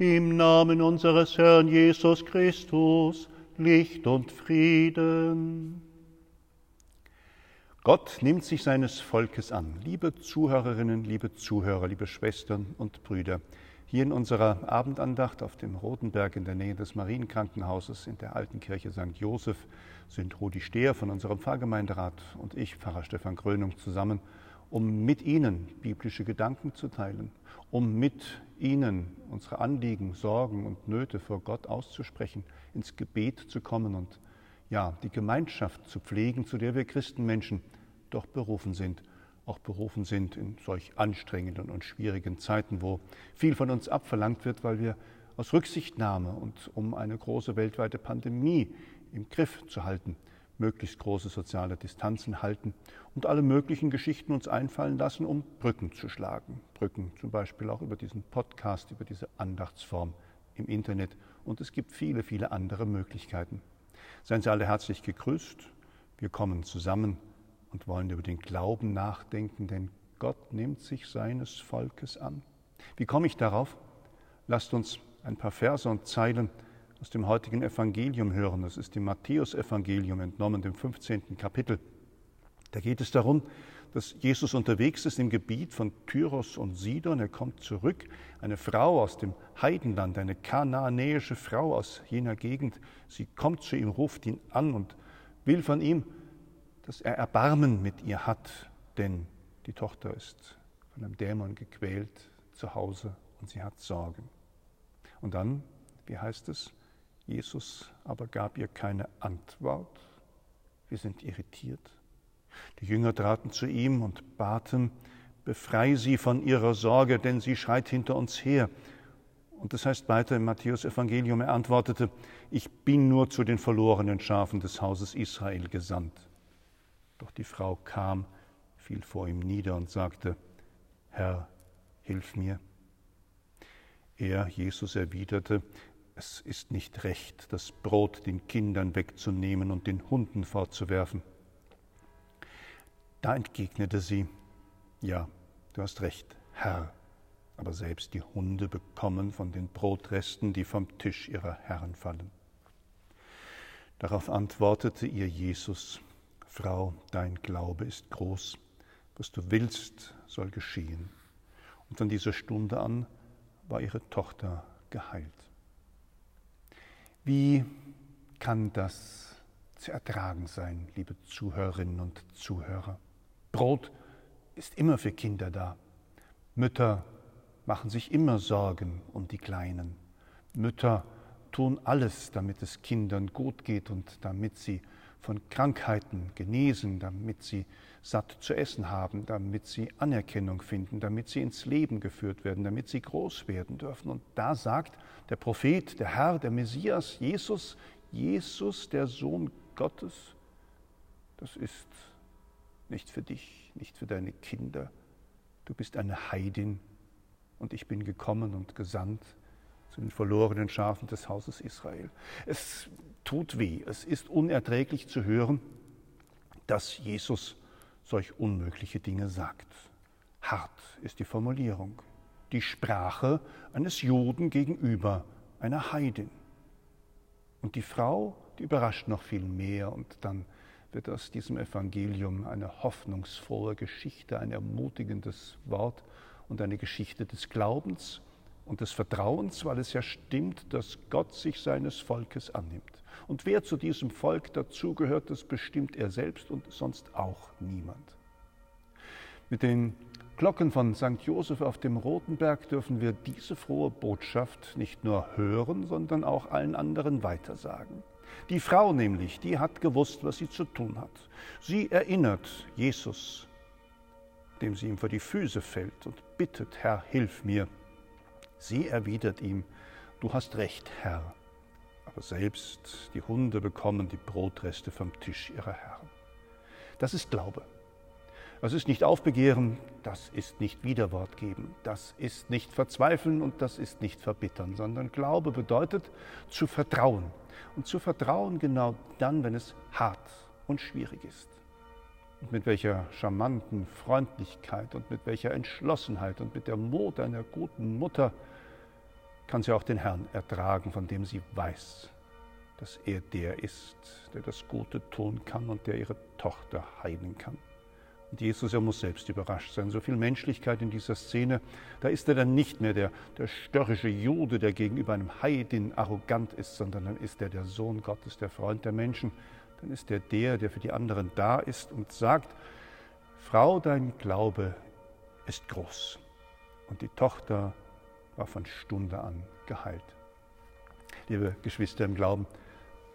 Im Namen unseres Herrn Jesus Christus, Licht und Frieden. Gott nimmt sich seines Volkes an. Liebe Zuhörerinnen, liebe Zuhörer, liebe Schwestern und Brüder, hier in unserer Abendandacht auf dem Rotenberg in der Nähe des Marienkrankenhauses in der alten Kirche St. Joseph sind Rudi Stehr von unserem Pfarrgemeinderat und ich, Pfarrer Stefan Krönung, zusammen, um mit Ihnen biblische Gedanken zu teilen, um mit Ihnen unsere Anliegen, Sorgen und Nöte vor Gott auszusprechen, ins Gebet zu kommen und ja, die Gemeinschaft zu pflegen, zu der wir Christenmenschen doch berufen sind, auch berufen sind in solch anstrengenden und schwierigen Zeiten, wo viel von uns abverlangt wird, weil wir aus Rücksichtnahme und um eine große weltweite Pandemie im Griff zu halten, möglichst große soziale Distanzen halten und alle möglichen Geschichten uns einfallen lassen, um Brücken zu schlagen. Brücken zum Beispiel auch über diesen Podcast, über diese Andachtsform im Internet. Und es gibt viele, viele andere Möglichkeiten. Seien Sie alle herzlich gegrüßt. Wir kommen zusammen und wollen über den Glauben nachdenken, denn Gott nimmt sich seines Volkes an. Wie komme ich darauf? Lasst uns ein paar Verse und Zeilen aus dem heutigen Evangelium hören. Das ist dem Matthäusevangelium entnommen, dem 15. Kapitel. Da geht es darum, dass Jesus unterwegs ist im Gebiet von Tyros und Sidon. Er kommt zurück. Eine Frau aus dem Heidenland, eine kanaanäische Frau aus jener Gegend, sie kommt zu ihm, ruft ihn an und will von ihm, dass er Erbarmen mit ihr hat, denn die Tochter ist von einem Dämon gequält zu Hause und sie hat Sorgen. Und dann, wie heißt es, Jesus aber gab ihr keine Antwort. Wir sind irritiert. Die Jünger traten zu ihm und baten, befrei sie von ihrer Sorge, denn sie schreit hinter uns her. Und das heißt weiter im Matthäus Evangelium, er antwortete, ich bin nur zu den verlorenen Schafen des Hauses Israel gesandt. Doch die Frau kam, fiel vor ihm nieder und sagte, Herr, hilf mir. Er, Jesus, erwiderte, es ist nicht recht, das Brot den Kindern wegzunehmen und den Hunden fortzuwerfen. Da entgegnete sie, ja, du hast recht, Herr, aber selbst die Hunde bekommen von den Brotresten, die vom Tisch ihrer Herren fallen. Darauf antwortete ihr Jesus, Frau, dein Glaube ist groß, was du willst, soll geschehen. Und von dieser Stunde an war ihre Tochter geheilt. Wie kann das zu ertragen sein, liebe Zuhörerinnen und Zuhörer? Brot ist immer für Kinder da. Mütter machen sich immer Sorgen um die Kleinen. Mütter tun alles, damit es Kindern gut geht und damit sie von Krankheiten genesen, damit sie satt zu essen haben, damit sie Anerkennung finden, damit sie ins Leben geführt werden, damit sie groß werden dürfen. Und da sagt der Prophet, der Herr, der Messias, Jesus, Jesus, der Sohn Gottes, das ist nicht für dich, nicht für deine Kinder. Du bist eine Heidin und ich bin gekommen und gesandt zu den verlorenen Schafen des Hauses Israel. Es tut weh, es ist unerträglich zu hören, dass Jesus solch unmögliche Dinge sagt. Hart ist die Formulierung, die Sprache eines Juden gegenüber einer Heidin. Und die Frau, die überrascht noch viel mehr und dann wird aus diesem Evangelium eine hoffnungsfrohe Geschichte, ein ermutigendes Wort und eine Geschichte des Glaubens und des Vertrauens, weil es ja stimmt, dass Gott sich seines Volkes annimmt. Und wer zu diesem Volk dazugehört, das bestimmt er selbst und sonst auch niemand. Mit den Glocken von St. Joseph auf dem Rotenberg dürfen wir diese frohe Botschaft nicht nur hören, sondern auch allen anderen weitersagen. Die Frau nämlich, die hat gewusst, was sie zu tun hat. Sie erinnert Jesus, dem sie ihm vor die Füße fällt und bittet, Herr, hilf mir. Sie erwidert ihm, du hast recht, Herr, aber selbst die Hunde bekommen die Brotreste vom Tisch ihrer Herren. Das ist Glaube. Das ist nicht Aufbegehren, das ist nicht Widerwort geben, das ist nicht verzweifeln und das ist nicht verbittern, sondern Glaube bedeutet zu vertrauen. Und zu vertrauen genau dann, wenn es hart und schwierig ist. Und mit welcher charmanten Freundlichkeit und mit welcher Entschlossenheit und mit der Mut einer guten Mutter kann sie auch den Herrn ertragen, von dem sie weiß, dass er der ist, der das Gute tun kann und der ihre Tochter heilen kann. Und Jesus, er muss selbst überrascht sein. So viel Menschlichkeit in dieser Szene, da ist er dann nicht mehr der, der störrische Jude, der gegenüber einem Heidin arrogant ist, sondern dann ist er der Sohn Gottes, der Freund der Menschen. Dann ist er der, der für die anderen da ist und sagt, Frau, dein Glaube ist groß. Und die Tochter war von Stunde an geheilt. Liebe Geschwister im Glauben,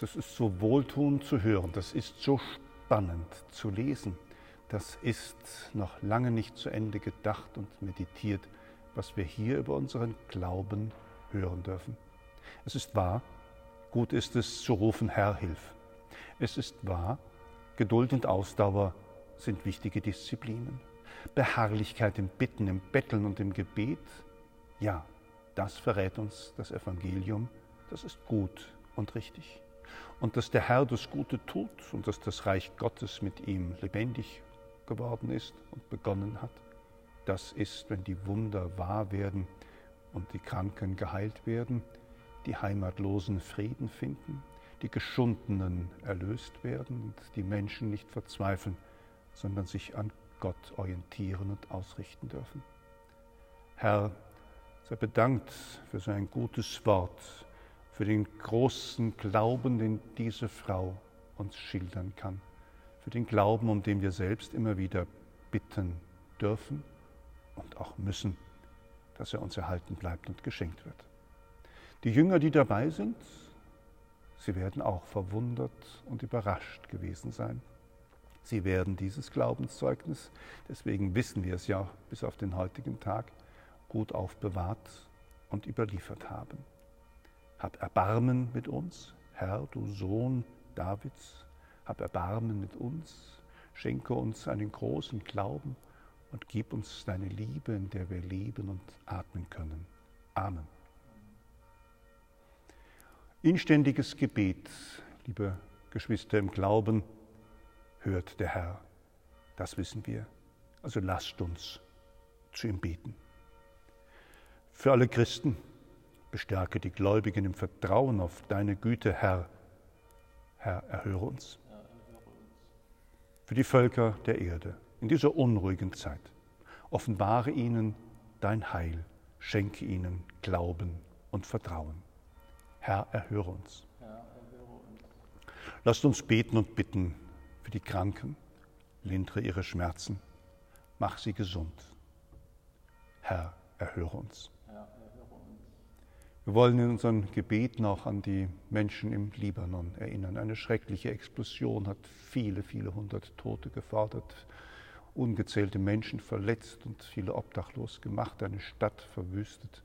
das ist so wohltuend zu hören, das ist so spannend zu lesen das ist noch lange nicht zu Ende gedacht und meditiert, was wir hier über unseren Glauben hören dürfen. Es ist wahr, gut ist es zu rufen, Herr, hilf. Es ist wahr, Geduld und Ausdauer sind wichtige Disziplinen. Beharrlichkeit im Bitten, im Betteln und im Gebet, ja, das verrät uns das Evangelium, das ist gut und richtig. Und dass der Herr das Gute tut und dass das Reich Gottes mit ihm lebendig geworden ist und begonnen hat. Das ist, wenn die Wunder wahr werden und die Kranken geheilt werden, die Heimatlosen Frieden finden, die Geschundenen erlöst werden und die Menschen nicht verzweifeln, sondern sich an Gott orientieren und ausrichten dürfen. Herr, sei bedankt für so ein gutes Wort, für den großen Glauben, den diese Frau uns schildern kann für den Glauben, um den wir selbst immer wieder bitten dürfen und auch müssen, dass er uns erhalten bleibt und geschenkt wird. Die Jünger, die dabei sind, sie werden auch verwundert und überrascht gewesen sein. Sie werden dieses Glaubenszeugnis, deswegen wissen wir es ja bis auf den heutigen Tag, gut aufbewahrt und überliefert haben. Hab Erbarmen mit uns, Herr, du Sohn Davids, hab Erbarmen mit uns, schenke uns einen großen Glauben und gib uns deine Liebe, in der wir leben und atmen können. Amen. Inständiges Gebet, liebe Geschwister im Glauben, hört der Herr. Das wissen wir. Also lasst uns zu ihm beten. Für alle Christen, bestärke die Gläubigen im Vertrauen auf deine Güte, Herr. Herr, erhöre uns für die Völker der Erde in dieser unruhigen Zeit. Offenbare ihnen dein Heil, schenke ihnen Glauben und Vertrauen. Herr, erhöre uns. Lasst uns beten und bitten für die Kranken, lindere ihre Schmerzen, mach sie gesund. Herr, erhöre uns. Wir wollen in unseren Gebeten auch an die Menschen im Libanon erinnern. Eine schreckliche Explosion hat viele, viele hundert Tote gefordert, ungezählte Menschen verletzt und viele obdachlos gemacht, eine Stadt verwüstet.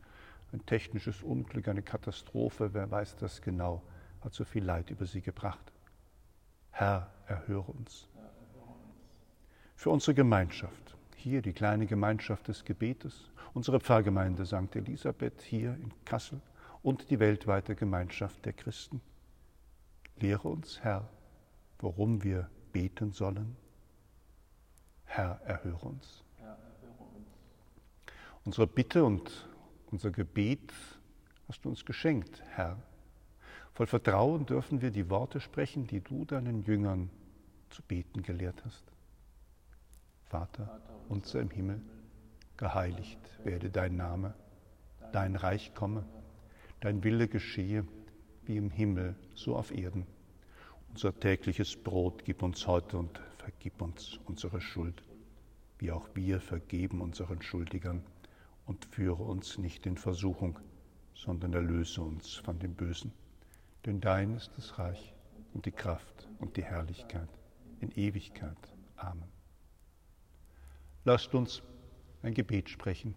Ein technisches Unglück, eine Katastrophe, wer weiß das genau, hat so viel Leid über sie gebracht. Herr, erhöre uns. Für unsere Gemeinschaft, hier die kleine Gemeinschaft des Gebetes, unsere Pfarrgemeinde St. Elisabeth hier in Kassel und die weltweite Gemeinschaft der Christen. Lehre uns, Herr, worum wir beten sollen. Herr, erhöre uns. Unsere Bitte und unser Gebet hast du uns geschenkt, Herr. Voll Vertrauen dürfen wir die Worte sprechen, die du deinen Jüngern zu beten gelehrt hast. Vater, unser im Himmel, geheiligt werde dein Name, dein Reich komme, dein Wille geschehe, wie im Himmel, so auf Erden. Unser tägliches Brot gib uns heute und vergib uns unsere Schuld, wie auch wir vergeben unseren Schuldigern, und führe uns nicht in Versuchung, sondern erlöse uns von dem Bösen. Denn dein ist das Reich und die Kraft und die Herrlichkeit in Ewigkeit. Amen. Lasst uns ein Gebet sprechen.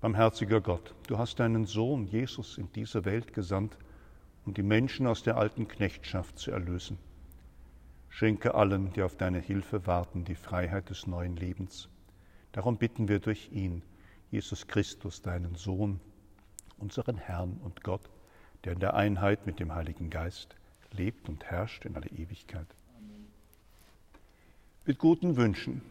Barmherziger Gott, du hast deinen Sohn Jesus in diese Welt gesandt, um die Menschen aus der alten Knechtschaft zu erlösen. Schenke allen, die auf deine Hilfe warten, die Freiheit des neuen Lebens. Darum bitten wir durch ihn, Jesus Christus, deinen Sohn, unseren Herrn und Gott, der in der Einheit mit dem Heiligen Geist lebt und herrscht in alle Ewigkeit. Mit guten Wünschen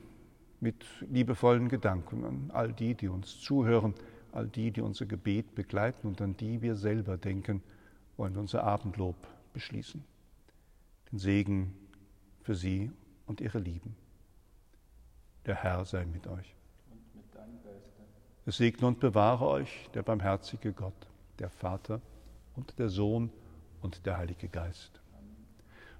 mit liebevollen Gedanken an all die, die uns zuhören, all die, die unser Gebet begleiten und an die wir selber denken, wollen wir unser Abendlob beschließen. Den Segen für Sie und Ihre Lieben. Der Herr sei mit euch. Es segne und bewahre euch der barmherzige Gott, der Vater und der Sohn und der Heilige Geist.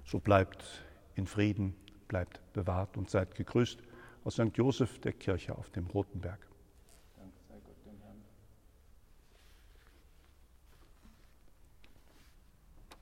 So bleibt in Frieden, bleibt bewahrt und seid gegrüßt aus St. Joseph der Kirche auf dem Roten Berg.